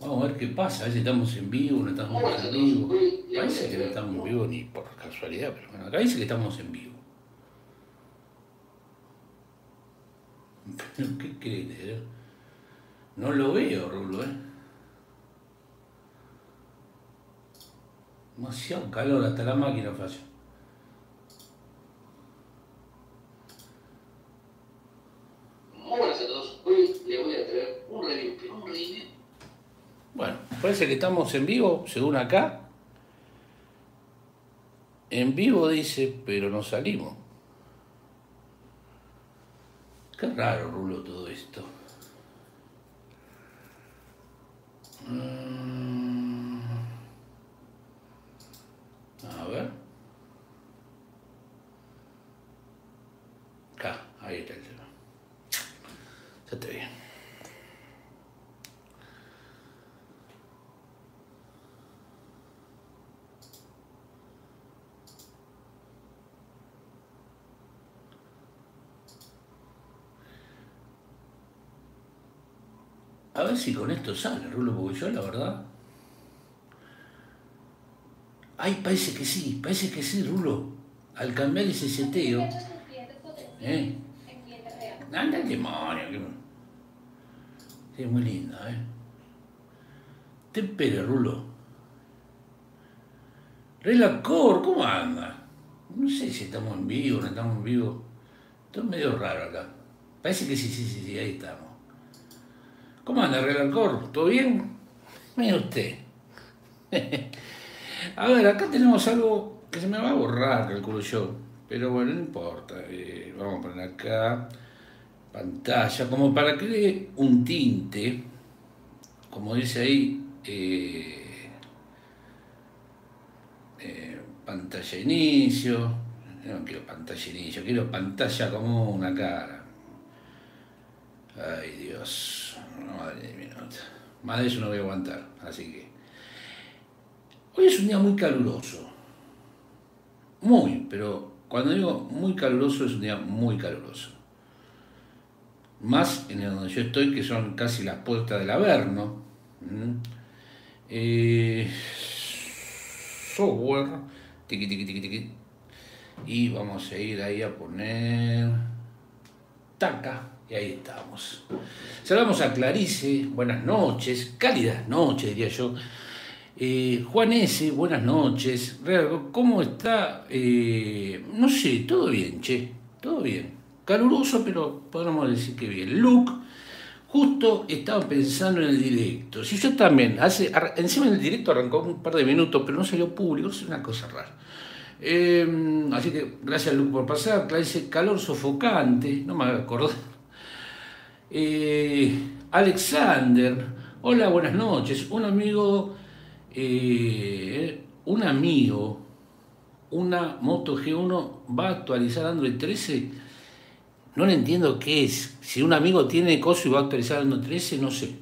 Vamos a ver qué pasa, a ver si estamos en vivo, no estamos en vivo. Parece que no estamos en vivo ni por casualidad, pero bueno, acá dice que estamos en vivo. Pero, ¿qué crees? eh? No lo veo, Rulo, ¿eh? Demasiado calor, hasta la máquina falla. Muy buenas a todos. Hoy les voy a traer un review, pero un review. Bueno, parece que estamos en vivo, según acá. En vivo dice, pero no salimos. Qué raro, Rulo, todo esto. Mm. A ver. Acá, ahí está el tema. Ya te bien. A ver si con esto sale, Rulo, porque yo la verdad. Ay, parece que sí, parece que sí, Rulo. Al cambiar ese seteo. ¿Eh? Anda el demonio. Sí, muy linda, ¿eh? Te espere, Rulo. Relacor, ¿cómo anda? No sé si estamos en vivo, no estamos en vivo. Esto es medio raro acá. Parece que sí, sí, sí, sí, ahí estamos. ¿Cómo anda, Relacor? ¿Todo bien? Mire usted. a ver, acá tenemos algo que se me va a borrar, calculo yo. Pero bueno, no importa. Eh, vamos a poner acá pantalla, como para que dé un tinte, como dice ahí, eh, eh, pantalla inicio. No quiero pantalla inicio, quiero pantalla como una cara. Ay Dios, madre de mi nota. Más de eso no voy a aguantar, así que. Hoy es un día muy caluroso. Muy, pero cuando digo muy caluroso es un día muy caluroso. Más en donde yo estoy, que son casi las puertas del Averno. ¿Mm? Eh, software. Tiqui, tiqui, tiqui, tiqui. Y vamos a ir ahí a poner. Taca. Y ahí estamos. Saludamos a Clarice, buenas noches, cálidas noches diría yo. Eh, Juan S., buenas noches. ¿Cómo está? Eh, no sé, todo bien, che, todo bien. Caluroso, pero podríamos decir que bien. Luke, justo estaba pensando en el directo. Si yo también, hace, encima en el directo arrancó un par de minutos, pero no salió público, es una cosa rara. Eh, así que gracias Luke por pasar. Clarice, calor sofocante, no me acordé. Eh, Alexander, hola, buenas noches. Un amigo, eh, un amigo, una Moto G1 va a actualizar Android 13. No le entiendo qué es. Si un amigo tiene coso y va a actualizar Android 13, no sé.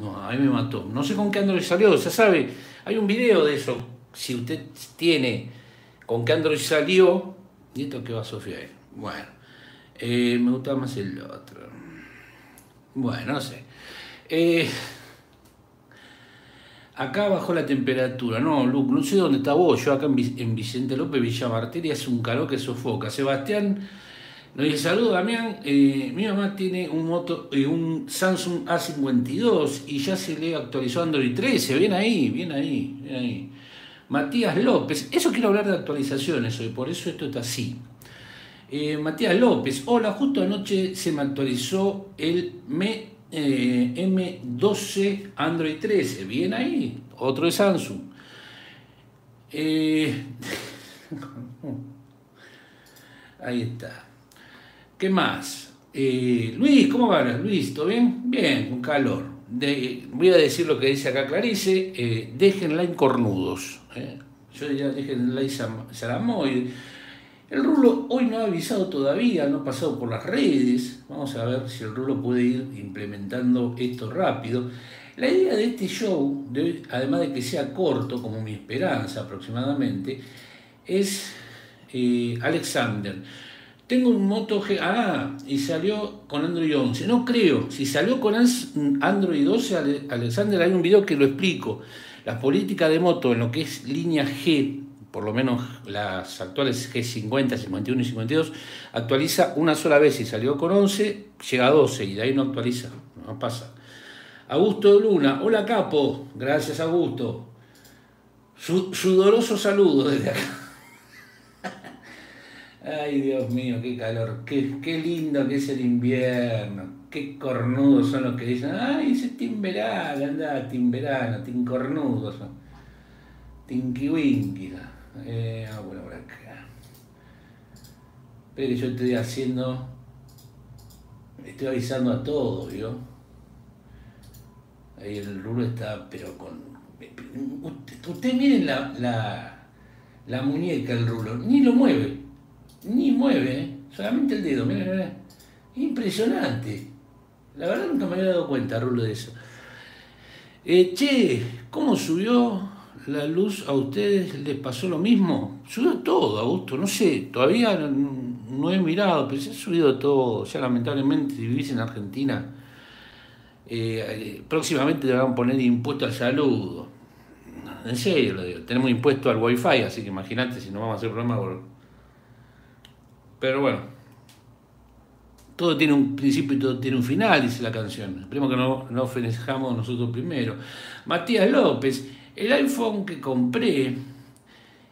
No, a mí me mató. No sé con qué Android salió, ya sabe. Hay un video de eso. Si usted tiene con qué Android salió, y esto que va Sofía ahí. Bueno, eh, me gusta más el otro. Bueno, no sé. Eh, acá bajó la temperatura. No, Luke, no sé dónde está vos. Yo acá en, Vi- en Vicente López, Villa Martelli, hace un calor que sofoca. Sebastián nos dice, saludos Damián, eh, mi mamá tiene un, moto, un Samsung A52 y ya se le actualizó Android 13. Bien ahí, bien ahí, bien ahí. Matías López, eso quiero hablar de actualizaciones hoy, por eso esto está así. Eh, Matías López, hola, justo anoche se me actualizó el M, eh, M12 Android 13. Bien ahí, otro de Samsung. Eh, ahí está. ¿Qué más? Luis, ¿cómo va? Luis, ¿todo bien? Bien, con calor. voy a decir lo que dice acá Clarice, déjenla en cornudos. Yo diría, déjenla en salamoide. El Rulo hoy no ha avisado todavía, no ha pasado por las redes. Vamos a ver si el Rulo puede ir implementando esto rápido. La idea de este show, además de que sea corto, como mi esperanza aproximadamente, es eh, Alexander. Tengo un Moto G. Ah, y salió con Android 11. No creo. Si salió con Android 12, Alexander, hay un video que lo explico. La política de moto en lo que es línea G, por lo menos las actuales G50, 51 y 52, actualiza una sola vez. Si salió con 11, llega a 12 y de ahí no actualiza. No pasa. Augusto Luna. Hola, capo. Gracias, Augusto. sudoroso saludo desde acá. Ay, Dios mío, qué calor, qué, qué lindo que es el invierno, qué cornudos son los que dicen, ay, ese timberal, anda, timberano, tincornudos, tinkiwinky. Eh, ah, bueno, por acá. Que yo estoy haciendo, estoy avisando a todos, ¿vio? Ahí el rulo está, pero con... Usted, miren la, la, muñeca, el rulo, ni lo mueve ni mueve, ¿eh? solamente el dedo, mira, Impresionante. La verdad nunca me había dado cuenta, Rulo, de eso. Eh, che, ¿cómo subió la luz a ustedes? ¿Les pasó lo mismo? Subió todo, Augusto, no sé, todavía no, he mirado, pero se ha subido todo. Ya lamentablemente, si vivís en Argentina, eh, próximamente te van a poner impuesto al saludo. En serio lo digo, tenemos impuesto al wifi, así que imagínate si no vamos a hacer problema por pero bueno, todo tiene un principio y todo tiene un final, dice la canción. Esperemos que no, no ofrezcamos nosotros primero. Matías López, el iPhone que compré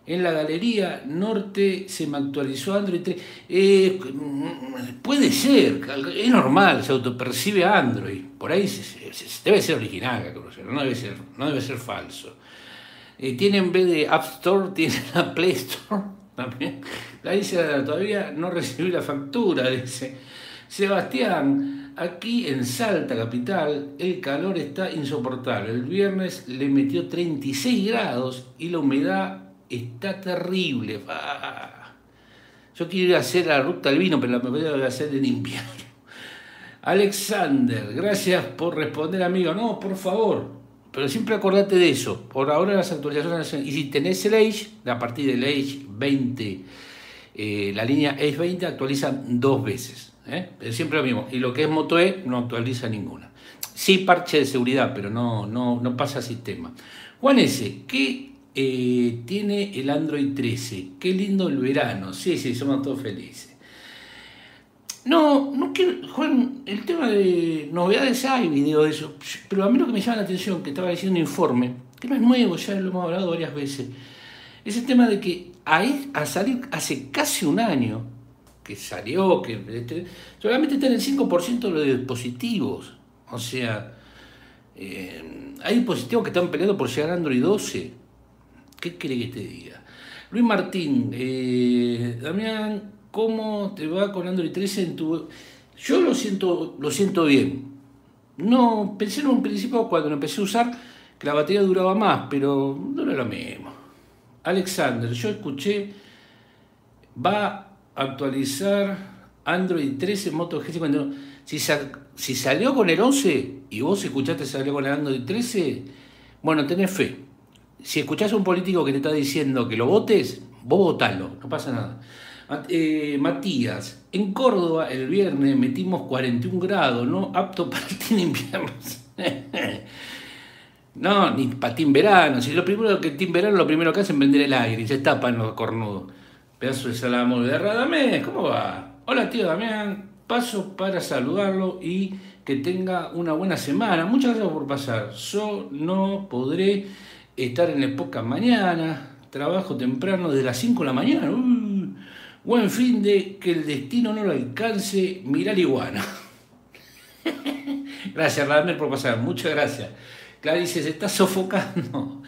en la galería norte se me actualizó Android 3. Eh, puede ser, es normal, se autopercibe Android. Por ahí debe ser original, no debe ser, no debe ser falso. Eh, tiene en vez de App Store, tiene la Play Store también. La dice todavía no recibí la factura, dice. Sebastián, aquí en Salta Capital el calor está insoportable. El viernes le metió 36 grados y la humedad está terrible. Yo quiero ir a hacer la ruta del vino, pero la voy a hacer en invierno. Alexander, gracias por responder, amigo. No, por favor, pero siempre acordate de eso. Por ahora las actualizaciones. Y si tenés el Age, a partir del Age 20, eh, la línea Age 20 actualiza dos veces. ¿Eh? Siempre lo mismo. Y lo que es Moto E no actualiza ninguna. Sí, parche de seguridad, pero no, no, no pasa sistema. Juan S., ¿qué eh, tiene el Android 13? Qué lindo el verano. Sí, sí, somos todos felices. No, no quiero, Juan, el tema de novedades hay video de eso, pero a mí lo que me llama la atención, que estaba diciendo un informe, que no es nuevo, ya lo hemos hablado varias veces, es el tema de que a, salir hace casi un año que salió, que este, solamente está en el 5% de los dispositivos. O sea, eh, hay dispositivos que están peleando por llegar a Android 12. ¿Qué quiere que te diga? Luis Martín, eh, Damián, ¿Cómo te va con Android 13 en tu... Yo lo siento, lo siento bien. No, pensé en un principio cuando lo empecé a usar que la batería duraba más, pero no era lo mismo. Alexander, yo escuché, va actualizar Android 13 Moto G50. Si, salió con el 11 y vos escuchaste salió con el Android 13, bueno, tenés fe. Si escuchás a un político que te está diciendo que lo votes, vos votalo, no pasa nada. Eh, Matías, en Córdoba el viernes metimos 41 grados, ¿no? Apto para el invierno. no, ni patín verano. Si lo primero que team verano lo primero que hacen es vender el aire y se tapan los cornudos. Pedazo de salamo de Radamés, ¿cómo va? Hola tío Damián, paso para saludarlo y que tenga una buena semana. Muchas gracias por pasar. Yo no podré estar en época mañana. Trabajo temprano desde las 5 de la mañana. Buen fin de que el destino no lo alcance, mirar iguana. gracias, Radamés, por pasar. Muchas gracias. Clarice se está sofocando.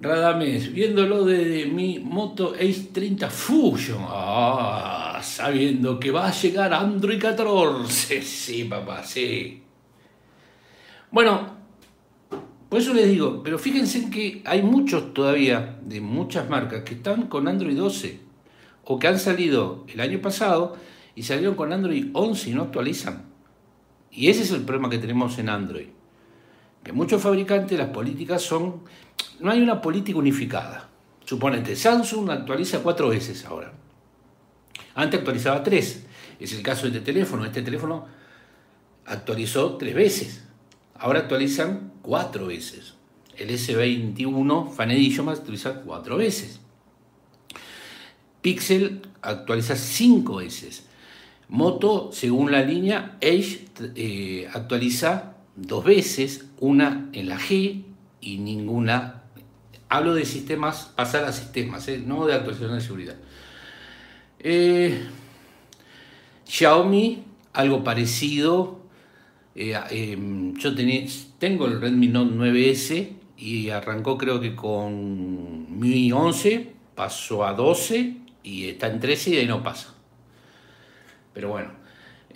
Radamés, viéndolo desde mi Moto Ace 30 Fusion. Ah, sabiendo que va a llegar Android 14. Sí, papá, sí. Bueno, por eso les digo, pero fíjense que hay muchos todavía, de muchas marcas, que están con Android 12, o que han salido el año pasado y salieron con Android 11 y no actualizan. Y ese es el problema que tenemos en Android. Que muchos fabricantes, las políticas son, no hay una política unificada. Suponete, Samsung actualiza cuatro veces ahora. Antes actualizaba tres. Es el caso de este teléfono. Este teléfono actualizó tres veces. Ahora actualizan cuatro veces. El S21 Fan Edition actualiza cuatro veces. Pixel actualiza cinco veces. Moto, según la línea, Edge eh, actualiza dos veces, una en la G y ninguna. Hablo de sistemas, pasar a sistemas, eh, no de actualización de seguridad. Eh, Xiaomi, algo parecido. Em, yo tengo el Redmi Note 9S y arrancó creo que con Mi 11, pasó a 12 y está en 13 y ahí no pasa. Pero bueno.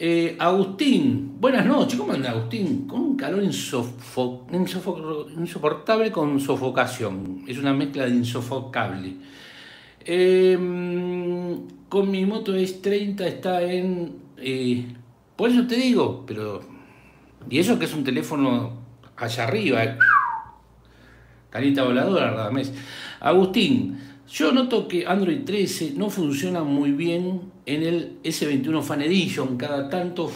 Eh, Agustín, buenas noches. ¿Cómo anda Agustín? Con un calor insoportable con sofocación. Es una mezcla de insofocable. Em, con mi moto S30 está en... Eh, por eso te digo, pero... Y eso que es un teléfono allá arriba. Eh. Canita voladora, Radamés. Agustín, yo noto que Android 13 no funciona muy bien en el S21 Fan Edition, cada tanto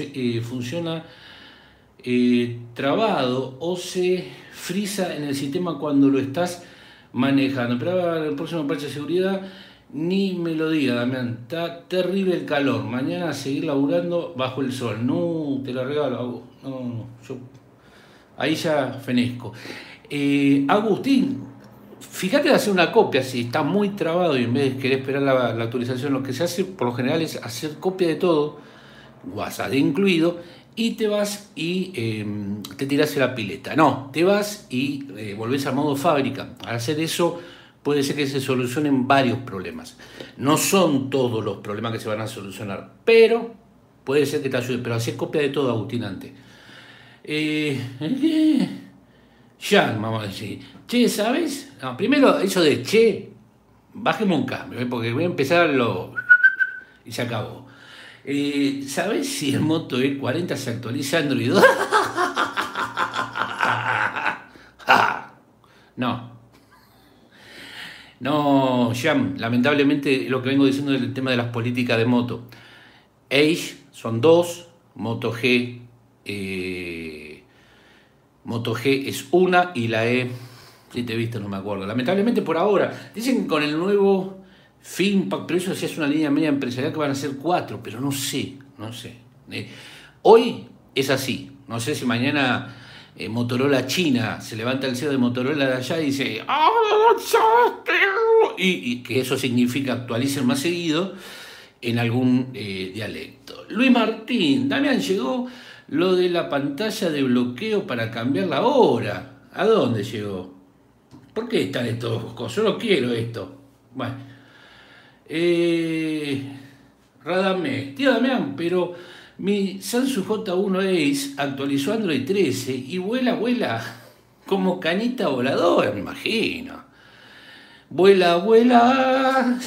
eh, funciona eh, trabado o se frisa en el sistema cuando lo estás manejando. Pero el próximo parche de seguridad ni me lo diga, Damián, está terrible el calor. Mañana a seguir laburando bajo el sol. No, te lo regalo. No, no, yo ahí ya fenezco. Eh, Agustín, Fíjate de hacer una copia, si está muy trabado y en vez de querer esperar la, actualización, lo que se hace por lo general es hacer copia de todo, WhatsApp incluido, y te vas y em, te tiras la pileta. No, te vas y eh, volvés a modo fábrica. Al hacer eso puede ser que se solucionen varios problemas. No son todos los problemas que se van a solucionar, pero puede ser que te ayude. Pero hacer copia de todo, Agustín, antes. Eh, ya, vamos a decir. Che, ¿sabes? primero, eso de che, bajemos un cambio, ¿eh? porque voy a empezar lo. y se acabó. Eh, ¿Sabes si el Moto E40 se actualiza Android 2? no. No, Jam, lamentablemente lo que vengo diciendo es el tema de las políticas de moto. Age son dos, Moto G eh, Moto G es una y la E, si te he visto, no me acuerdo. Lamentablemente por ahora, dicen que con el nuevo Finpack, pero eso sí es una línea media empresarial que van a ser cuatro, pero no sé, no sé. Eh, hoy es así, no sé si mañana eh, Motorola China se levanta el CEO de Motorola de allá y dice, ah, y, y que eso significa actualicen más seguido en algún eh, dialecto. Luis Martín, Damián llegó lo de la pantalla de bloqueo para cambiar la hora. ¿A dónde llegó? ¿Por qué están estos cosas? Yo no quiero esto. Bueno. Eh, tío Damián, pero mi Samsung J1 Ace actualizó Android 13 y vuela, vuela como cañita voladora, me imagino. Vuela, vuela,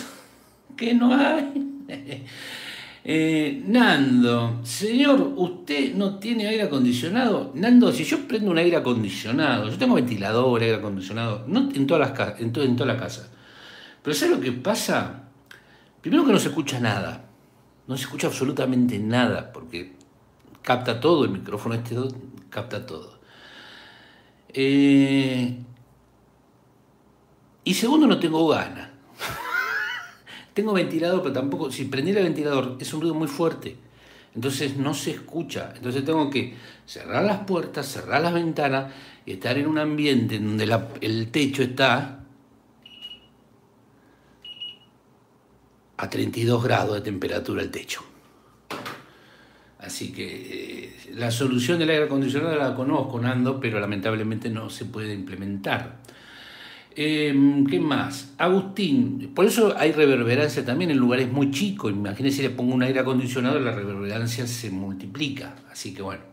que no hay. Eh, Nando, señor, ¿usted no tiene aire acondicionado? Nando, si yo prendo un aire acondicionado, yo tengo ventilador, aire acondicionado, no en, todas las, en, en toda la casa. Pero ¿sabes lo que pasa? Primero que no se escucha nada. No se escucha absolutamente nada, porque capta todo, el micrófono este capta todo. Eh, y segundo, no tengo ganas. Tengo ventilador, pero tampoco, si prendí el ventilador es un ruido muy fuerte. Entonces no se escucha. Entonces tengo que cerrar las puertas, cerrar las ventanas y estar en un ambiente donde el techo está a 32 grados de temperatura el techo. Así que eh, la solución del aire acondicionado la conozco, Nando, pero lamentablemente no se puede implementar. Em, ¿Qué más? Agustín, por eso hay reverberancia también en lugares muy chicos. Imagínense, le pongo un aire acondicionado, la reverberancia se multiplica. Así que bueno.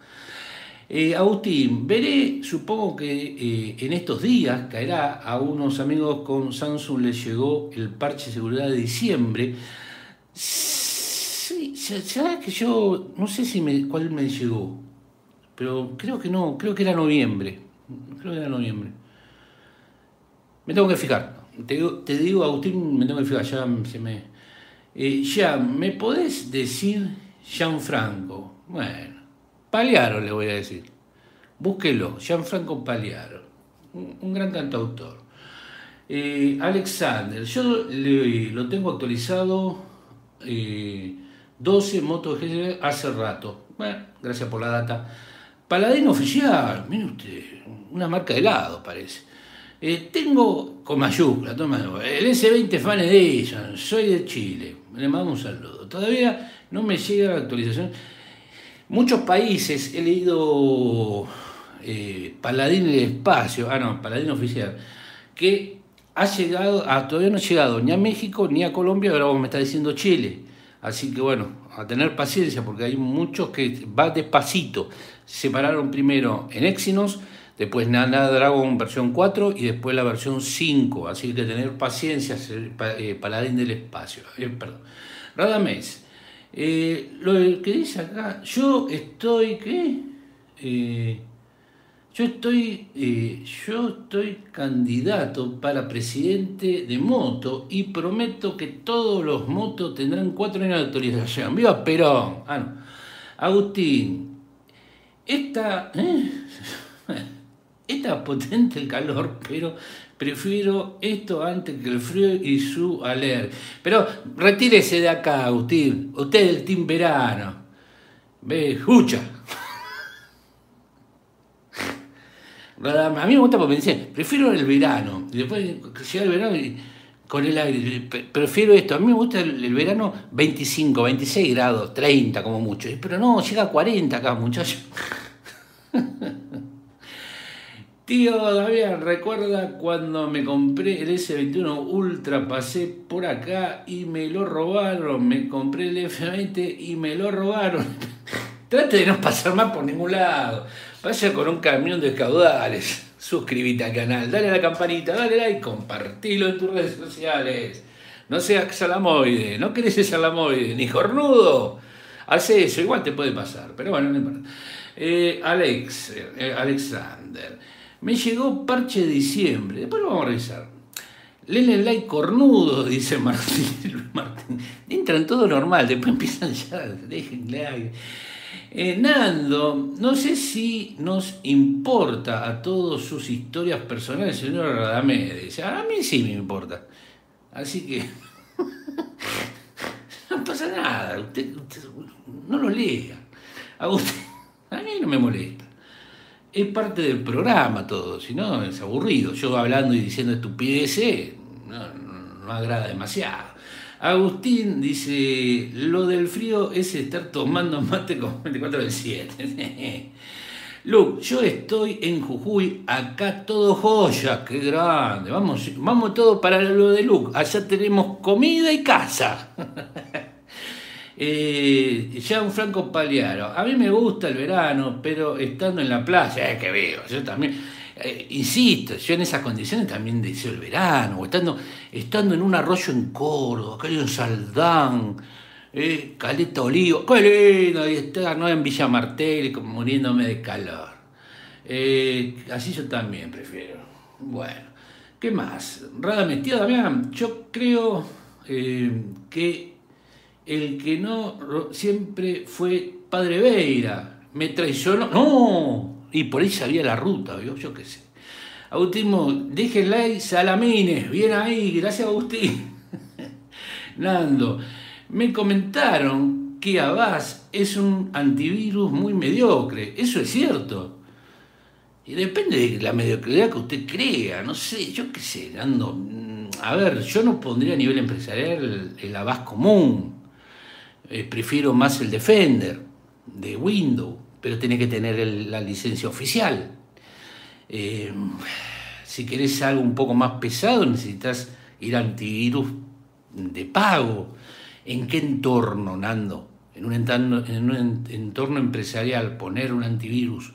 Eh, Agustín, veré, supongo que eh, en estos días caerá a unos amigos con Samsung les llegó el parche de seguridad de diciembre. Sí, ¿sabes que yo no sé si cuál me llegó? Pero creo que no, creo que era noviembre. Creo que era noviembre. Me tengo que fijar. Te, digo, Agustín, me tengo que fijar, ya se me. Eh, ya, ¿me podés decir Gianfranco? Bueno, Paliaro le voy a decir. Búsquelo, Gianfranco Paliaro. Un, gran cantautor. Eh, Alexander, yo lo tengo actualizado eh, 12 motos hace rato. Bueno, gracias por la data. Paladino oficial, mire usted, una marca de helado parece. Eh, tengo con mayúscula, toma, el S20 Fan Edition, soy de Chile, le mando un saludo. Todavía no me llega la actualización. Muchos países he leído eh, Paladín del Espacio, ah no, Paladín Oficial, que ha llegado, a, todavía no ha llegado ni a México ni a Colombia, ahora me está diciendo Chile. Así que bueno, a tener paciencia porque hay muchos que va despacito. Separaron primero en Exynos después Nana Dragon versión 4 y después la versión 5. Así que tener paciencia, eh, paladín del espacio. Eh, perdón. Eh, lo que dice acá, yo estoy, ¿qué? yo estoy, yo estoy candidato para presidente de moto y prometo que todos los motos tendrán cuatro años de autorización. ¡Viva Perón! Ah. Agustín, esta... Está potente el calor, pero prefiero esto antes que el frío y su aler. Pero retírese de acá, Agustín. Usted es el team verano. Ve, escucha. A mí me gusta porque me dicen, prefiero el verano. Y después llega el verano y con el aire. Prefiero esto. A mí me gusta el, verano 25, 26 grados, 30 como mucho. Pero no, llega a 40 acá, muchachos. Tío Damián, recuerda cuando me compré el S21 Ultra, pasé por acá y me lo robaron. Me compré el F20 y me lo robaron. Trate de no pasar más por ningún lado. Vaya con un camión de caudales. Suscríbete al canal, dale a la campanita, dale like, compartilo en tus redes sociales. No seas salamoide, no querés ser salamoide, ni jornudo. Hace eso, igual te puede pasar, pero bueno, no importa. Eh, Alex, eh, Alexander. Me llegó parche de diciembre. Después lo vamos a revisar. Lenle like cornudo, dice Martín. Martín. Entran todo normal, después empiezan ya, déjenle eh, Nando, no sé si nos importa a todos sus historias personales, señor Radamé. Dice, a mí sí me importa. Así que no pasa nada, usted, no lo lea. A, usted, a mí no me molesta es parte del programa todo, si no es aburrido. Yo hablando y diciendo estupideces no, no, agrada demasiado. Agustín dice, lo del frío es estar tomando mate con 24 del 7. Luke, yo estoy en Jujuy, acá todo joya, qué grande. Vamos, vamos todo para lo de Luke. Allá tenemos comida y casa. Eh, ya un Franco Paliaro, a mí me gusta el verano, pero estando en la playa, es que veo, yo también, eh, insisto, yo en esas condiciones también deseo el verano, o estando, estando en un arroyo en Córdoba, que hay un Saldán, eh, Caleta Olivo, qué lindo, y estar ¿no? en Villa Martel, muriéndome de calor. Eh, así yo también prefiero. Bueno, ¿qué más? Rada metida, Damián, yo creo que el que no siempre fue Padre Veira, me traicionó, no, y por ahí sabía la ruta, yo, yo qué sé. Agustín, dejen like, salamines, bien ahí, gracias Agustín. Nando, me comentaron que Avast es un antivirus muy mediocre, eso es cierto. Y depende de la mediocridad que usted crea, no sé, yo qué sé, Nando. Mm, a ver, yo no pondría a nivel empresarial el, el Avast común, eh, prefiero más el Defender de Windows, pero tiene que tener la licencia oficial. Eh, si querés algo un poco más pesado, necesitas ir a antivirus de pago. ¿En qué entorno, Nando? En un entorno, empresarial, poner un antivirus,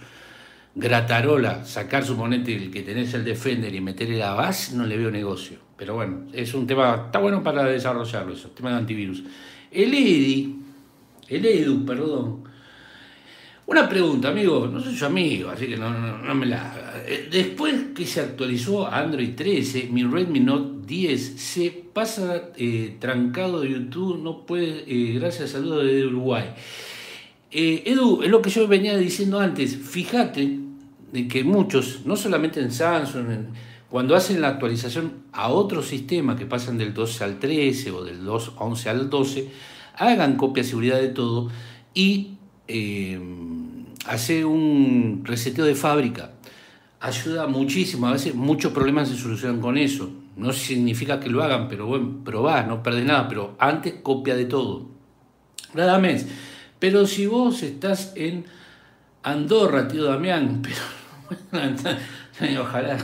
gratarola, sacar suponete el que tenés el Defender y meterle la base, no le veo negocio. Pero bueno, es un tema, está bueno para desarrollarlo eso, tema de antivirus. El EDI, el EDU, perdón, una pregunta, amigo, no soy su amigo, así que no, no, me la. Eh, después que se actualizó Android 13, mi Redmi Note 10 se pasa eh, trancado de YouTube, no puede, eh, gracias, saludos de Uruguay. Edu, es lo que yo venía diciendo antes, fíjate de que muchos, no solamente en Samsung, cuando hacen la actualización a otro sistema que pasan del 12 al 13 o del 11 al 12, hagan copia de seguridad de todo y eh, hacer un reseteo de fábrica. Ayuda muchísimo, a veces muchos problemas se solucionan con eso. No significa que lo hagan, pero bueno, probá, no perdés nada, pero antes copia de todo. Nada más. Pero si vos estás en Andorra, tío Damián, pero ojalá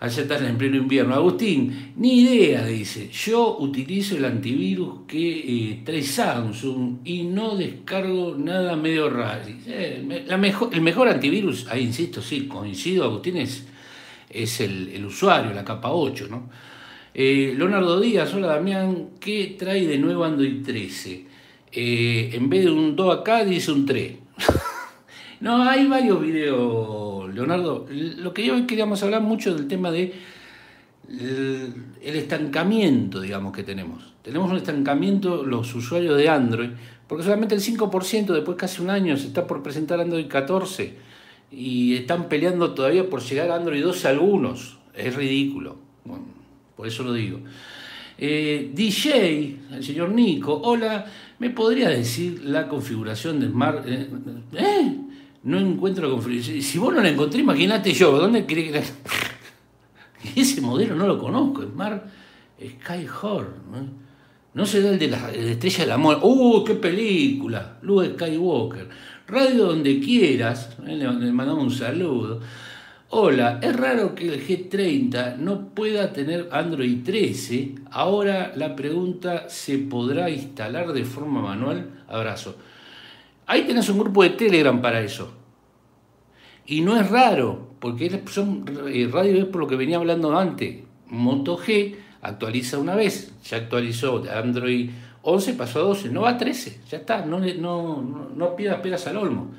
allá están en pleno invierno. Agustín, ni idea, dice. Yo utilizo el antivirus que eh, trae Samsung y no descargo nada medio raro. Eh, el mejor antivirus, ahí insisto, sí, coincido, Agustín, es, el, usuario, la capa 8, ¿no? Eh, Leonardo Díaz, hola Damián, ¿qué trae de nuevo Android 13? en vez de un 2 acá, dice un 3. no, hay varios videos Leonardo, lo que yo queríamos hablar mucho del tema de el estancamiento, digamos, que tenemos. Tenemos un estancamiento los usuarios de Android, porque solamente el 5%, después casi un año, se está por presentar Android 14 y están peleando todavía por llegar a Android 12 algunos. Es ridículo. por eso lo digo. Eh, DJ, el señor Nico, hola, ¿me podría decir la configuración de Smart? ¿Eh? No encuentro la. Si vos no la encontré, imagínate yo, ¿dónde cree que la... Ese modelo no lo conozco, es Mar Skyhorn. ¿no? No se da el de la estrella del amor. ¡Uh, qué película! Luke Skywalker. Radio donde quieras. ¿eh? Le, mandamos un saludo. Hola, es raro que el G30 no pueda tener Android 13. Ahora la pregunta, ¿se podrá instalar de forma manual? Abrazo. Ahí tenés un grupo de Telegram para eso. Y no es raro, porque son eh, radio es por lo que venía hablando antes. Moto G actualiza una vez, ya actualizó Android 11, pasó a 12, no va a 13, ya está, no, no, no, pidas peras al olmo.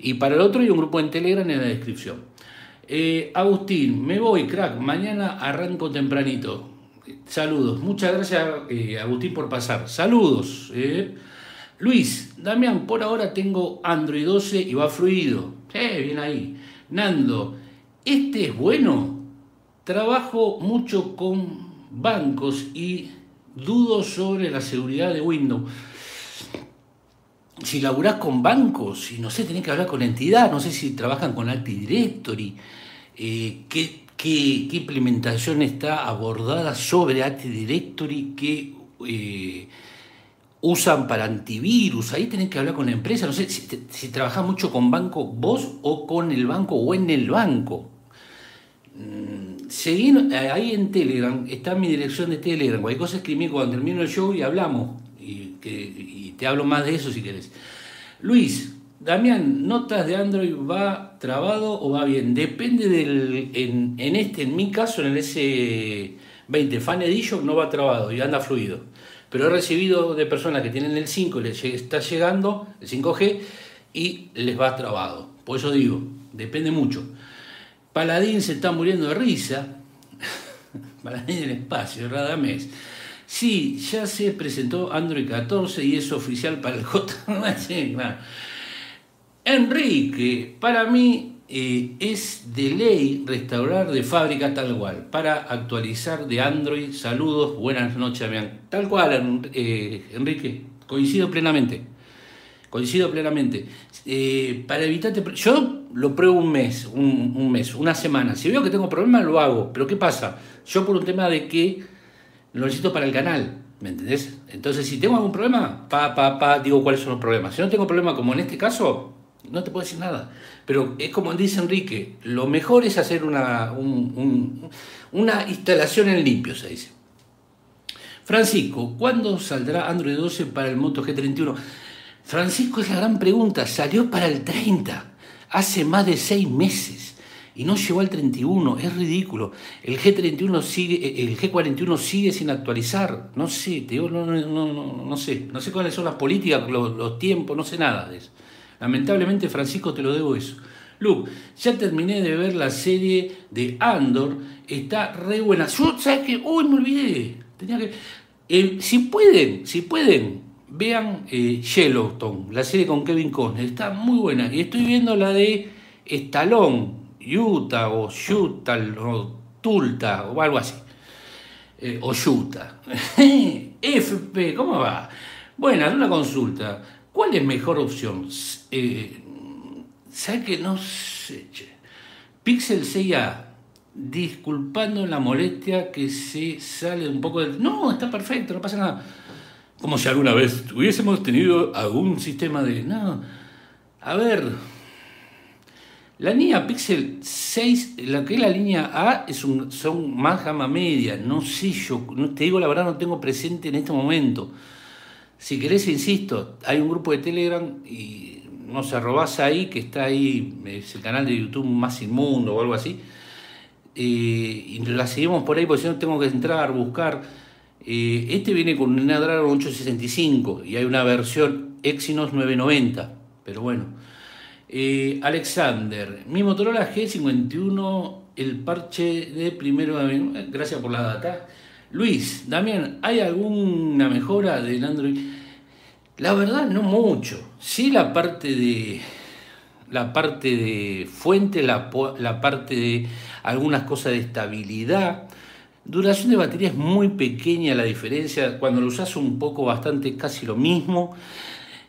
Y para el otro hay un grupo en Telegram en la descripción. Eh, Agustín, me voy, crack, mañana arranco tempranito. Saludos, muchas gracias eh, Agustín por pasar. Saludos. Luis, Damián, por ahora tengo Android 12 y va fluido. Eh, bien ahí. Nando, ¿este es bueno? Trabajo mucho con bancos y dudo sobre la seguridad de Windows. Si laburás con bancos, y no sé, tenés que hablar con la entidad, no sé si trabajan con Active Directory, eh, ¿qué, qué, implementación está abordada sobre Active Directory, qué eh, usan para antivirus, ahí tenés que hablar con la empresa, no sé si, si trabajás mucho con banco vos o con el banco o en el banco. Mm, seguí, eh, ahí en Telegram, está mi dirección de Telegram, cualquier cosa escribí cuando termino el show y hablamos, y, te hablo más de eso si querés. Luis, Damián, ¿notas de Android va trabado o va bien? Depende del, en, en este, en mi caso, en el S20 Fan Edition no va trabado y anda fluido pero he recibido de personas que tienen el 5 y les está llegando el 5G y les va trabado. Por eso digo, depende mucho. Paladín se está muriendo de risa. Paladín en el espacio, Radamés. Sí, ya se presentó Android 14 y es oficial para el J. Enrique, para mí eh, es de ley restaurar de fábrica tal cual, para actualizar de Android. Saludos, buenas noches, Damián. Tal cual, eh, Enrique, coincido plenamente. Coincido plenamente. Eh, para evitarte. Yo lo pruebo un mes, un, mes, una semana. Si veo que tengo problemas, lo hago. Pero ¿qué pasa? Yo por un tema de que lo necesito para el canal. ¿Me entendés? Entonces, si tengo algún problema, pa, pa, pa, digo cuáles son los problemas. Si no tengo problema, como en este caso, No te puedo decir nada. Pero es como dice Enrique, lo mejor es hacer una, una instalación en limpio, se dice. Francisco, ¿cuándo saldrá Android 12 para el Moto G31? Francisco, es la gran pregunta. Salió para el 30, hace más de seis meses y no llegó al 31, es ridículo. El G31 sigue, el G41 sigue sin actualizar, no sé, te digo, no, no, no, no, sé, no sé cuáles son las políticas, los, tiempos, no sé nada de eso. Lamentablemente, Francisco, te lo debo eso. Luke, ya terminé de ver la serie de Andor, está re buena. ¿sabes qué? Uy, me olvidé. Tenía que. Eh, si pueden, si pueden, vean eh, Yellowstone, la serie con Kevin Costner, está muy buena. Y estoy viendo la de Stallone, Utah o Utah o Tulta o algo así. Eh, o Utah. FP, ¿cómo va? Bueno, una consulta. ¿Cuál es mejor opción? Eh, ¿Sabes que no sé? Pixel 6A, disculpando la molestia que se sale un poco del... No, está perfecto, no pasa nada. Como si alguna vez hubiésemos tenido algún sistema de... No, a ver, la línea Pixel 6, la que es la línea A, es un, son más gama media. No sé yo, te digo la verdad, no tengo presente en este momento. Si querés, insisto, hay un grupo de Telegram y no se robás ahí, que está ahí, es el canal de YouTube más inmundo o algo así. Eh, y la seguimos por ahí porque si no tengo que entrar, buscar. Eh, este viene con una Dragon 865 y hay una versión Exynos 990, pero bueno. Eh, Alexander, mi Motorola G51, el parche de primero. Gracias por la data. Luis, Damián, ¿hay alguna mejora del Android? La verdad, no mucho. Sí, la parte de. La parte de fuente, la, parte de algunas cosas de estabilidad. Duración de batería es muy pequeña la diferencia. Cuando lo usas un poco, bastante, casi lo mismo.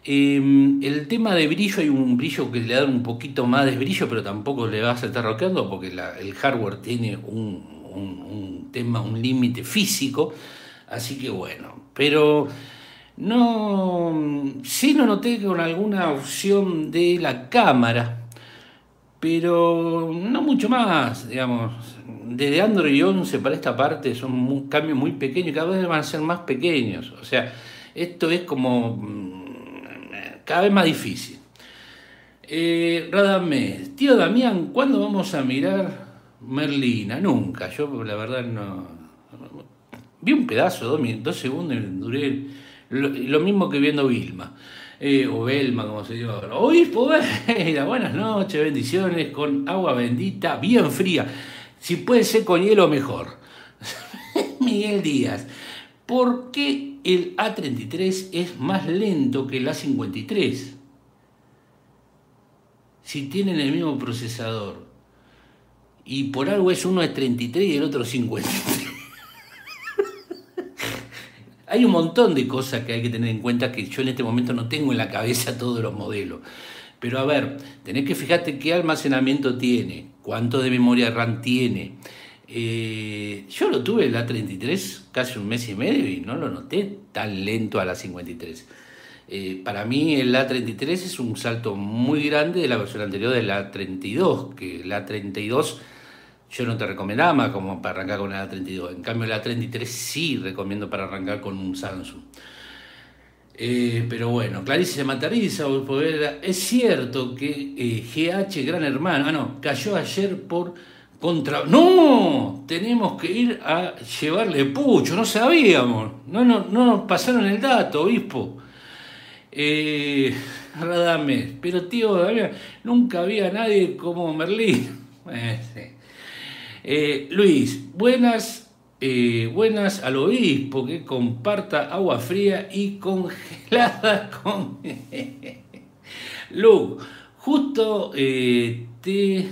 Em, el tema de brillo, hay un brillo que le da un poquito más de brillo, pero tampoco le vas a estar roqueando porque el hardware tiene un, tema, un límite físico. Así que bueno, pero no, sí lo noté con alguna opción de la cámara, pero no mucho más, digamos. Desde Android 11 para esta parte son cambios muy pequeños y cada vez van a ser más pequeños. O sea, esto es como cada vez más difícil. Eh, Radamés, tío Damián, ¿cuándo vamos a mirar Merlina? Nunca, yo la verdad no. Vi un pedazo, dos, dos segundos y duré lo, mismo que viendo Vilma. Eh, o Belma, como se dice ahora. Obispo, buenas noches, bendiciones, con agua bendita, bien fría. Si puede ser con hielo, mejor. Miguel Díaz, ¿por qué el A33 es más lento que el A53. Si tienen el mismo procesador. Y por algo es uno es 33 y el otro 53. hay un montón de cosas que hay que tener en cuenta que yo en este momento no tengo en la cabeza todos los modelos. Pero a ver, tenés que fijarte qué almacenamiento tiene, cuánto de memoria RAM tiene, eh, yo lo tuve la 33 casi un mes y medio y no lo noté tan lento a la 53. Eh, para mí el A33 es un salto muy grande de la versión anterior de la 32, que la 32 yo no te recomendaba como para arrancar con la 32. En cambio la 33 sí recomiendo para arrancar con un Samsung. Eh, pero bueno, Clarice se materializa, es cierto que GH Gran Hermano, ah no, cayó ayer por contra... No, tenemos que ir a llevarle pucho, no sabíamos, no, no, no nos pasaron el dato, obispo. Eh, pero tío, nunca había nadie como Merlín. Eh, eh, Luis, buenas, eh, buenas al obispo que comparta agua fría y congelada con... Lu, justo te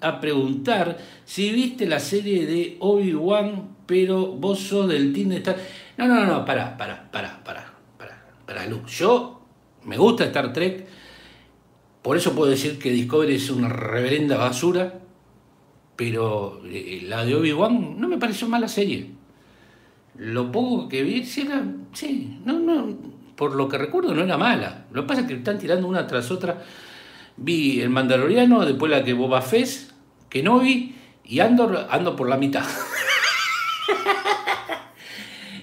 a preguntar si viste la serie de Obi-Wan, pero vos sos del team de Star... No, no, no, para, para, para, para, para, para, Luz. Yo me gusta Star Trek, por eso puedo decir que Discovery es una reverenda basura, pero eh, la de Obi-Wan no me pareció mala serie. Lo poco que vi, sí, era, sí, no, no, por lo que recuerdo no era mala. Lo que pasa es que están tirando una tras otra Vi El Mandaloriano, después la que Boba Fett, que no vi, y ando, ando por la mitad.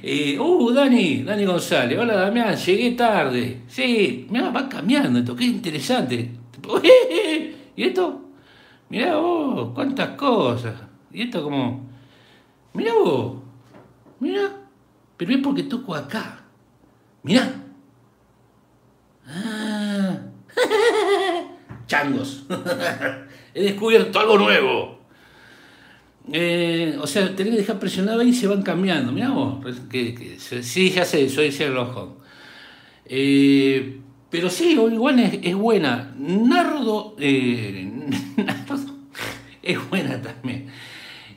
Eh, uh, Dani, Dani González, hola Damián, llegué tarde. Sí, mira, va cambiando esto, qué interesante. ¿Y esto? Mirá vos, cuántas cosas. Y esto como, mirá vos, mirá, pero es porque toco acá. Mirá. Ah. Changos. He descubierto algo nuevo. Eh, o sea, tenés que dejar presionado ahí y se van cambiando. Mirá vos, que, que, sí, ya sé, soy Sherlock Holmes. Eh, pero sí, igual es, buena. Nardo, eh, es buena también.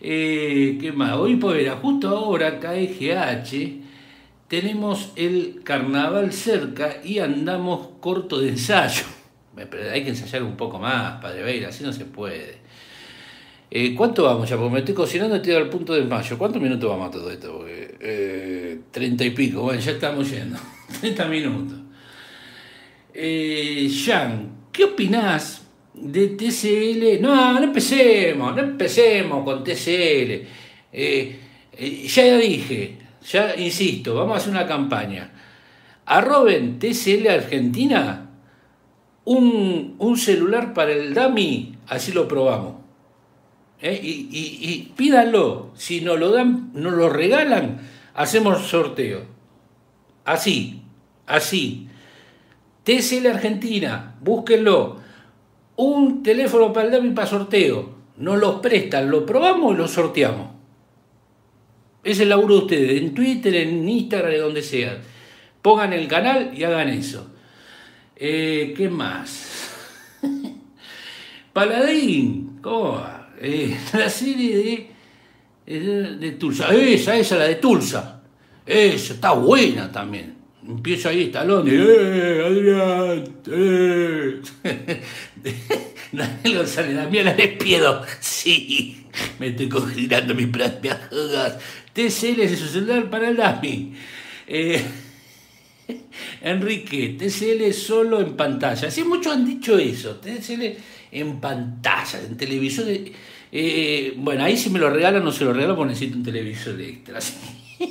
Eh, ¿Qué más? Hoy, pues, justo ahora, KGH, tenemos el carnaval cerca y andamos corto de ensayo. Pero hay que ensayar un poco más, Padre Beira, así no se puede. Eh, ¿Cuánto vamos ya? Porque me estoy cocinando y estoy al punto de mayo. ¿Cuántos minutos vamos a todo esto? Eh, treinta y pico. Bueno, ya estamos yendo. 30 minutos. Eh, Jean, ¿qué opinás de TCL? No, no empecemos, no empecemos con TCL. Eh, eh, ya dije, ya insisto, vamos a hacer una campaña. Arroben TCL Argentina un, un celular para el DAMI, así lo probamos. ¿eh? Y, y, pídanlo, si nos lo dan, nos lo regalan, hacemos sorteo. Así, así. TCL Argentina, búsquenlo. Un teléfono para el DAMI para sorteo. Nos los prestan, lo probamos y lo sorteamos. Es el laburo de ustedes, en Twitter, en Instagram, de donde sea. Pongan el canal y hagan eso. Eh, ¿Qué más? Paladín, ¿cómo va? Eh, la serie de, de, Tulsa. Esa, esa, la de Tulsa. Esa, está buena también. Empiezo ahí, Estalón, ¡eh, Adrián! ¡eh! Daniel González, Damián la despiedo. Sí, me estoy congelando mis propias jugas. TCL es su celular para el DAMI. Eh, Enrique, TCL solo en pantalla. Sí, muchos han dicho eso. TCL en pantalla, en televisor. Eh, bueno, ahí si me lo regalan, no se lo regalo porque necesito un televisor extra.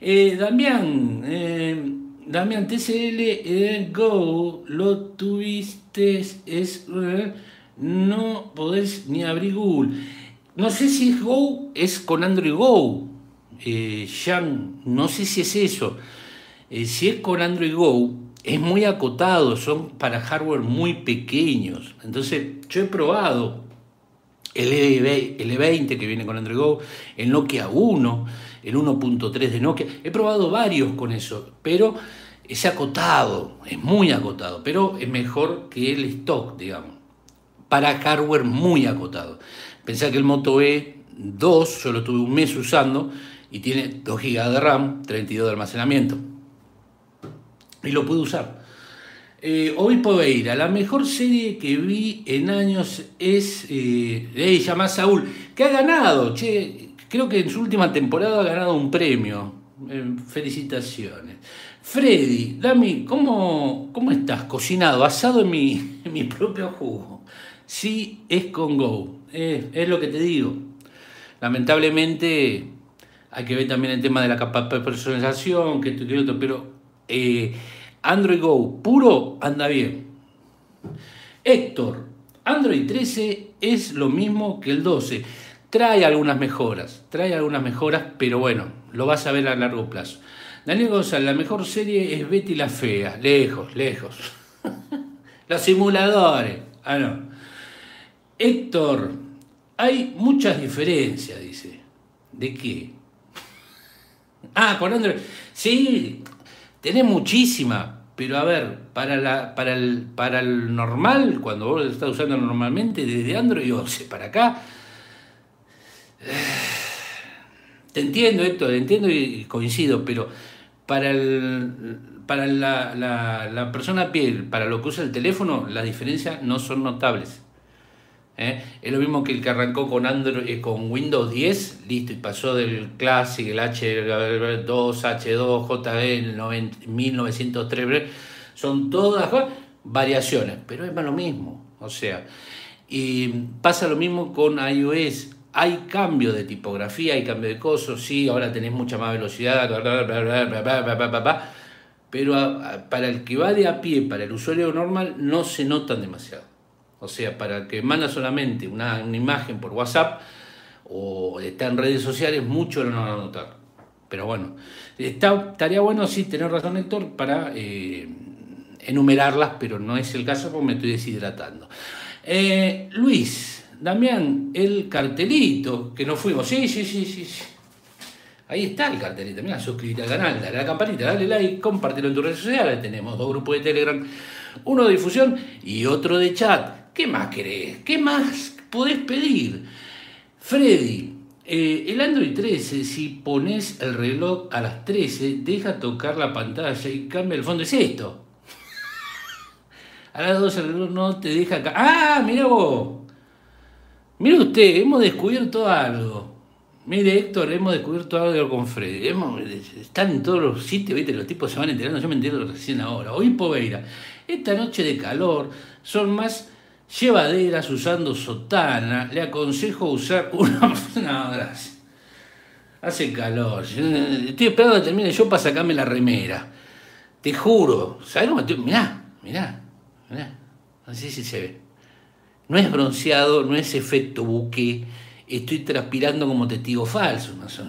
eh, Damián, eh, Damián, TCL eh, Go, lo tuviste, es, no podés ni abrir Google. No sé si es Go, es con Android Go. Eh, no sé si es eso. Eh, si es con Android Go, es muy acotado, son para hardware muy pequeños. Entonces, yo he probado el E20 que viene con Android Go, el Nokia 1, el 1.3 de Nokia. He probado varios con eso, pero es acotado, es muy acotado, pero es mejor que el stock, digamos, para hardware muy acotado. Pensé que el Moto E2, yo lo tuve un mes usando y tiene 2 GB de RAM, 32 de almacenamiento y lo pude usar. Eh, Obispo Beira, la mejor serie que vi en años es eh, llama Saúl, que ha ganado, che, creo que en su última temporada ha ganado un premio. Eh, felicitaciones. Freddy, Dami, ¿cómo, ¿cómo estás? Cocinado, asado en mi, mi propio jugo. Sí, es con Go, es lo que te digo. Lamentablemente hay que ver también el tema de la capa de personalización, que esto que otro, pero eh, Android Go puro anda bien. Héctor, Android 13 es lo mismo que el 12. Trae algunas mejoras, trae algunas mejoras, pero bueno, lo vas a ver a largo plazo. Daniel González, la mejor serie es Betty la Fea, lejos, lejos. Los simuladores, ah no. Héctor, hay muchas diferencias, dice. ¿De qué? Ah, con Android. Sí, Tenés muchísima, pero a ver, para, la, para, el, para el normal, cuando vos lo estás usando normalmente, desde Android 11 para acá, te entiendo, Héctor, te entiendo y coincido, pero para, el, para la, la, la persona a pie, para lo que usa el teléfono, las diferencias no son notables. ¿Eh? Es lo mismo que el que arrancó con Android, eh, con Windows 10, listo, y pasó del Classic, el H2, H2, JE, el 1903, son todas. variaciones, pero es más lo mismo. O sea, y pasa lo mismo con iOS. Hay cambio de tipografía, hay cambio de cosas, sí, ahora tenés mucha más velocidad, pero para el que va de a pie, para el usuario normal, no se notan demasiado. O sea, para el que manda solamente una, imagen por WhatsApp o está en redes sociales, mucho lo van a notar. Pero bueno, estaría bueno, sí, tener razón, Héctor, para eh, enumerarlas, pero no es el caso porque me estoy deshidratando. Eh, Luis, Damián, el cartelito que nos fuimos. Sí, sí, sí, sí. Ahí está el cartelito. Mira, suscríbete al canal, dale a la campanita, dale like, compártelo en tus redes sociales. Tenemos dos grupos de Telegram, uno de difusión y otro de chat. ¿Qué más querés? ¿Qué más podés pedir? Freddy, eh, el Android 13, si pones el reloj a las 13, deja tocar la pantalla y cambia el fondo. Es esto. A las 12 el reloj no te deja acá. ¡Ah! Mira vos. Mira usted, hemos descubierto algo. Mire, Héctor, hemos descubierto algo con Freddy. están en todos los sitios, ¿viste? Los tipos se van enterando. Yo me entero recién ahora. Hoy Poveira. Esta noche de calor son más llevaderas usando sotana. Le aconsejo usar una. No, gracias. Hace calor. Estoy esperando que termine yo para sacarme la remera. Te juro. ¿Sabes Mirá, mirá. No sé si se ve. No es bronceado, no es efecto buque. Estoy transpirando como testigo falso, más.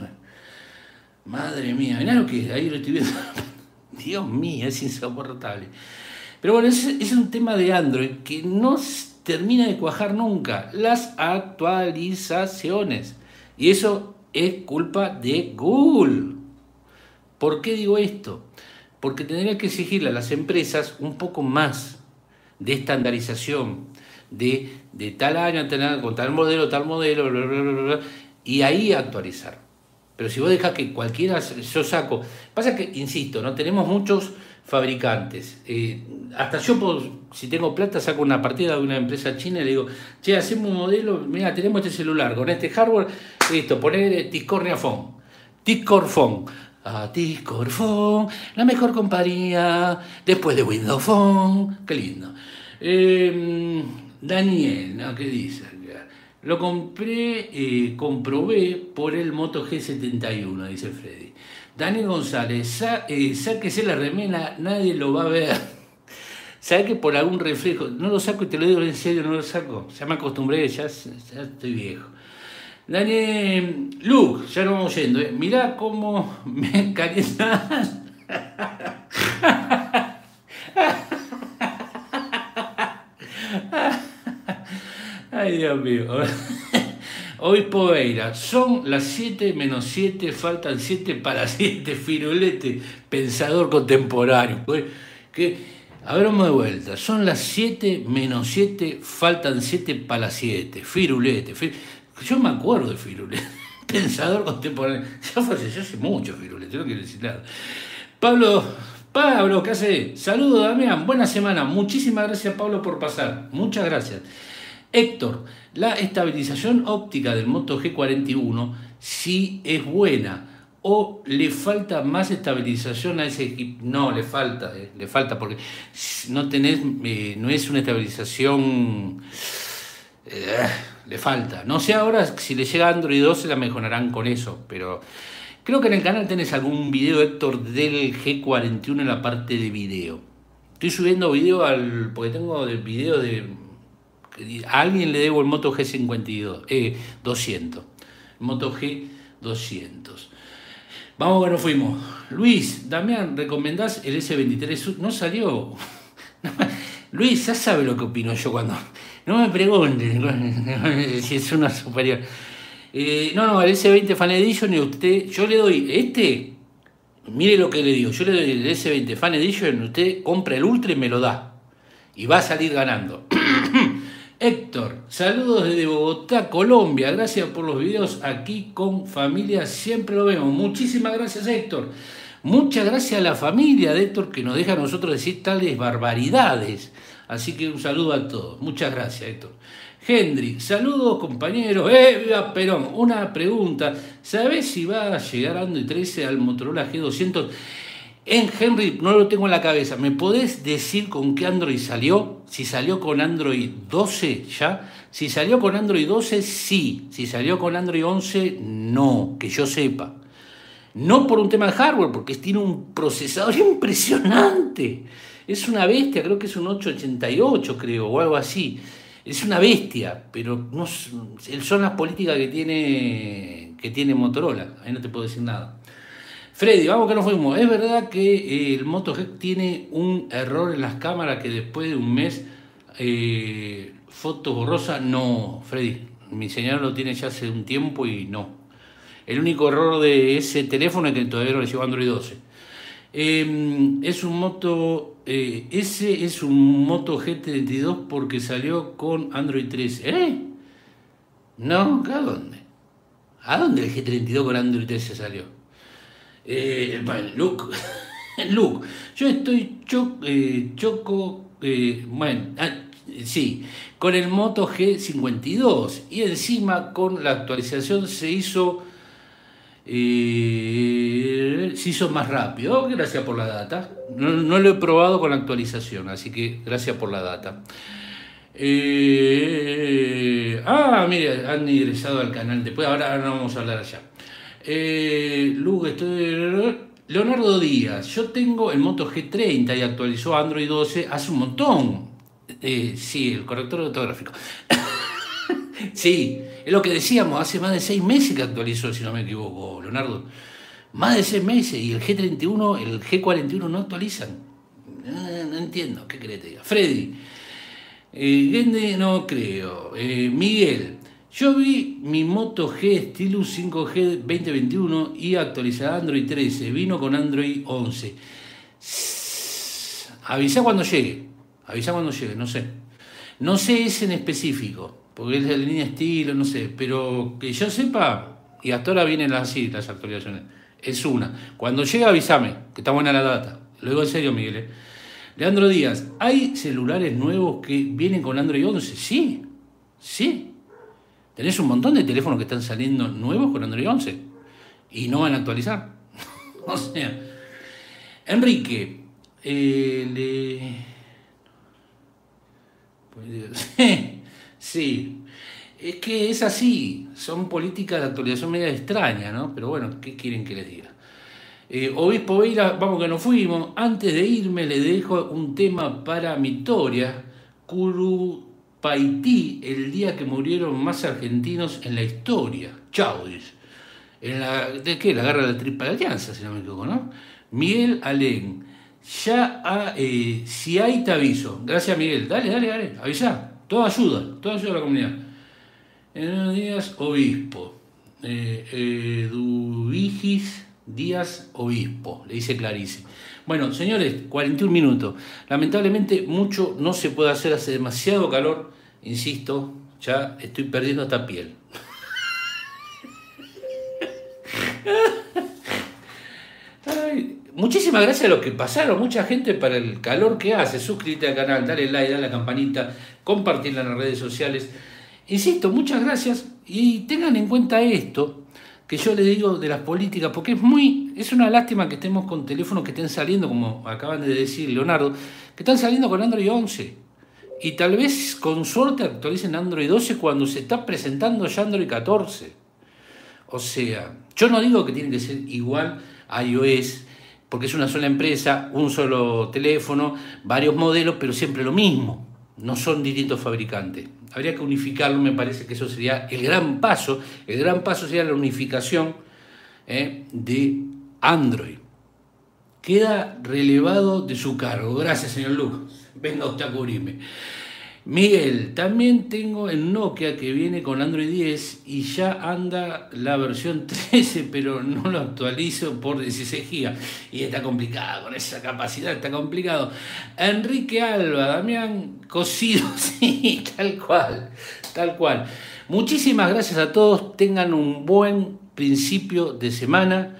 Madre mía, mirá lo que ahí lo estoy viendo. Dios mío, es insoportable. Pero bueno, es, es un tema de Android que no termina de cuajar nunca. Las actualizaciones. Y eso es culpa de Google. ¿Por qué digo esto? Porque tendría que exigirle a las empresas un poco más de estandarización, de, de tal año, tal, con tal modelo, tal modelo, y ahí actualizar. Pero si vos dejas que cualquiera, yo saco, pasa que, insisto, no tenemos muchos fabricantes. Eh, hasta yo, puedo, si tengo plata, saco una partida de una empresa china y le digo, che, hacemos un modelo, mira, tenemos este celular, con este hardware, listo, poner Discordia Phone, Discord Phone, a Discord Phone, la mejor compañía, después de Windows Phone, qué lindo. Eh, Daniel, ¿no? ¿qué dice? Lo compré, eh, comprobé por el Moto G71, dice Freddy. Daniel González, eh, sáquese la remena, nadie lo va a ver. ¿Sabe que por algún reflejo? No lo saco y te lo digo en serio, no lo saco. Ya me acostumbré, ya, ya estoy viejo. Daniel, Luke, ya lo vamos yendo. ¿eh? Mirá cómo me calientan. Ay, Dios mío. Hoy Poeira, son las 7 menos 7, faltan 7 para 7, Firulete, pensador contemporáneo. Que, a ver, vamos de vuelta. Son las 7 menos 7, faltan 7 para las 7. Firulete. Yo me acuerdo de Firulete, pensador contemporáneo. Ya falleció hace mucho Firulete, no quiero decir nada. Pablo, Pablo, ¿qué hace? Saludos, Damián. Buena semana. Muchísimas gracias, Pablo, por pasar. Muchas gracias. Héctor, la estabilización óptica del Moto G41 sí es buena o le falta más estabilización a ese equipo. No, le falta, eh, le falta porque no tenés, eh, no es una estabilización, eh, le falta. No sé ahora si le llega Android 12 la mejorarán con eso, pero creo que en el canal tenés algún video, Héctor, del G41 en la parte de video. Estoy subiendo video al, porque tengo video de a alguien le debo el Moto G52, eh, 200. Moto G200. Vamos que nos fuimos. Luis, Damián, ¿recomendás el S23? No salió. Luis, ya sabe lo que opino yo cuando. No me pregunten si es una superior. Eh, no, no, el S20 Fan Edition y usted. Yo le doy este. Mire lo que le digo. Yo le doy el S20 Fan Edition usted compra el Ultra y me lo da. Y va a salir ganando. Héctor, saludos desde Bogotá, Colombia. Gracias por los videos aquí con familia. Siempre lo vemos. Muchísimas gracias, Héctor. Muchas gracias a la familia de Héctor que nos deja a nosotros decir tales barbaridades. Así que un saludo a todos. Muchas gracias, Héctor. Hendry, saludos compañeros. ¡Eh, viva Perón! Una pregunta. ¿Sabes si va a llegar Android 13 al Motorola G200? En Henry, no lo tengo en la cabeza. ¿Me podés decir con qué Android salió? Si salió con Android 12 ya. Si salió con Android 12, sí. Si salió con Android 11, no, que yo sepa. No por un tema de hardware, porque tiene un procesador impresionante. Es una bestia, creo que es un 888, creo, o algo así. Es una bestia, pero no, son las políticas que tiene, que tiene Motorola. Ahí no te puedo decir nada. Freddy, vamos que nos fuimos. Es verdad que eh, el Moto G tiene un error en las cámaras que después de un mes eh, fotos borrosas. No, Freddy, mi señor lo tiene ya hace un tiempo y no. El único error de ese teléfono es que todavía no le llevo Android 12. Em, es un Moto, eh, ese es un Moto G32 porque salió con Android 13. ¿Eh? No, ¿a dónde? ¿A dónde el G32 con Android 13 salió? Eh, bueno, Luke, yo estoy eh, choco, eh, bueno, ah, sí, con el Moto G52 y encima con la actualización se hizo se hizo más rápido. Oh, gracias por la data. No, lo he probado con la actualización, así que gracias por la data. ah, mire, han ingresado al canal después, ahora, no vamos a hablar allá. Eh. Leonardo Díaz, yo tengo el Moto G30 y actualizó Android 12 hace un montón. Eh, sí, el corrector ortográfico. sí, es lo que decíamos, hace más de seis meses que actualizó, si no me equivoco, Leonardo. Más de seis meses y el G31, el G41 no actualizan. No, entiendo, ¿qué crees? Freddy, eh, Gende no creo. Eh, Miguel, yo vi mi Moto G Stylus 5G 2021 y actualizada Android 13. Vino con Android 11. Avisa cuando llegue. Avisa cuando llegue, no sé. No sé ese en específico, porque es de línea estilo, no sé. Pero que yo sepa, y hasta ahora vienen así las actualizaciones. Es una. Cuando llegue avísame, que está buena la data. Lo digo en serio, Miguel. ¿eh? Leandro Díaz, ¿hay celulares nuevos que vienen con Android 11? Sí, sí. Tenés un montón de teléfonos que están saliendo nuevos con Android 11 y no van a actualizar. o sea, Enrique, eh, sí, es que es así, son políticas de actualización media extraña, ¿no? Pero bueno, ¿qué quieren que les diga? Eh, Obispo Veira, vamos que nos fuimos. Antes de irme le dejo un tema para mi Victoria, Kuru Paití el día que murieron más argentinos en la historia. Chau, En la, ¿De qué? La guerra de la Triple Alianza, si no me equivoco, ¿no? Miguel Alén. Ya, a, eh, si hay te aviso. Gracias, Miguel. Dale, dale, dale. Avisa. Toda ayuda. Toda ayuda a la comunidad. En unos días, obispo. Eh, Eduvigis Díaz Obispo. Le dice Clarice. Bueno, señores, 41 minutos. Lamentablemente mucho no se puede hacer, hace demasiado calor, insisto, ya estoy perdiendo esta piel. muchísimas gracias a los que pasaron, mucha gente para el calor que hace. Suscríbete al canal, dale like, dale a la campanita, compartirla en las redes sociales. Insisto, muchas gracias y tengan en cuenta esto que yo le digo de las políticas, porque es muy, es una lástima que estemos con teléfonos que estén saliendo, como acaban de decir Leonardo, que están saliendo con Android 11. Y tal vez con suerte actualicen Android 12 cuando se está presentando ya Android 14. O sea, yo no digo que tiene que ser igual a iOS, porque es una sola empresa, un solo teléfono, varios modelos, pero siempre lo mismo. No son distintos fabricantes habría que unificarlo, me parece que eso sería el gran paso. El gran paso sería la unificación eh, de Android. Queda relevado de su cargo. Gracias, señor Luke. Venga usted a cubrirme. Miguel, también tengo el Nokia que viene con Android 10 y ya anda la versión 13, pero no lo actualizo por 16 GB. Y está complicado, con esa capacidad está complicado. Enrique Alba, Damián Cosido, sí, tal cual, tal cual. Muchísimas gracias a todos, tengan un buen principio de semana,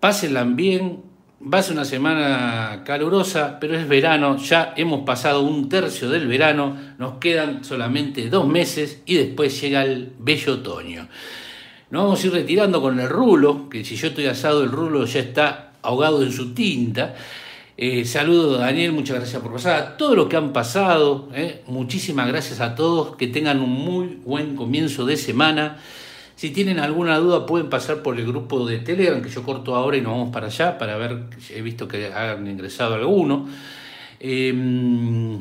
pásenla bien, Va a ser una semana calurosa, pero es verano, ya hemos pasado un tercio del verano, nos quedan solamente dos meses y después llega el bello otoño. Nos vamos a ir retirando con el rulo, que si yo estoy asado el rulo ya está ahogado en su tinta. Eh, saludo Daniel, muchas gracias por pasar. A todos los que han pasado, eh, muchísimas gracias a todos. Que tengan un muy buen comienzo de semana. Si tienen alguna duda pueden pasar por el grupo de Telegram que yo corto ahora y nos vamos para allá para ver, he visto que han ingresado algunos. Em,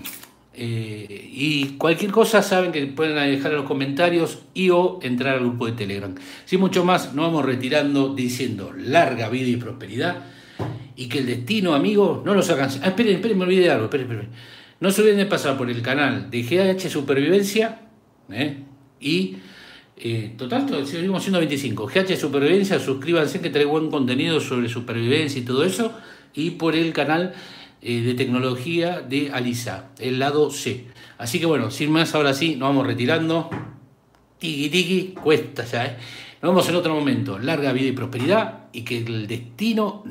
eh, y cualquier cosa saben que pueden dejar en los comentarios y o entrar al grupo de Telegram. Sin mucho más, nos vamos retirando diciendo larga vida y prosperidad y que el destino, amigos, no los hagan... Ah, esperen, esperen, me olvidé de algo, esperen, esperen. No se olviden de pasar por el canal de GH Supervivencia ¿eh? y... Eh, total, seguimos siendo 25. GH Supervivencia, suscríbanse que trae buen contenido sobre supervivencia y todo eso. Y por el canal eh, de tecnología de Alisa, el lado C. Así que bueno, sin más, ahora sí, nos vamos retirando. Tiki tiki, cuesta ya, ¿eh? Nos vemos en otro momento. Larga vida y prosperidad y que el destino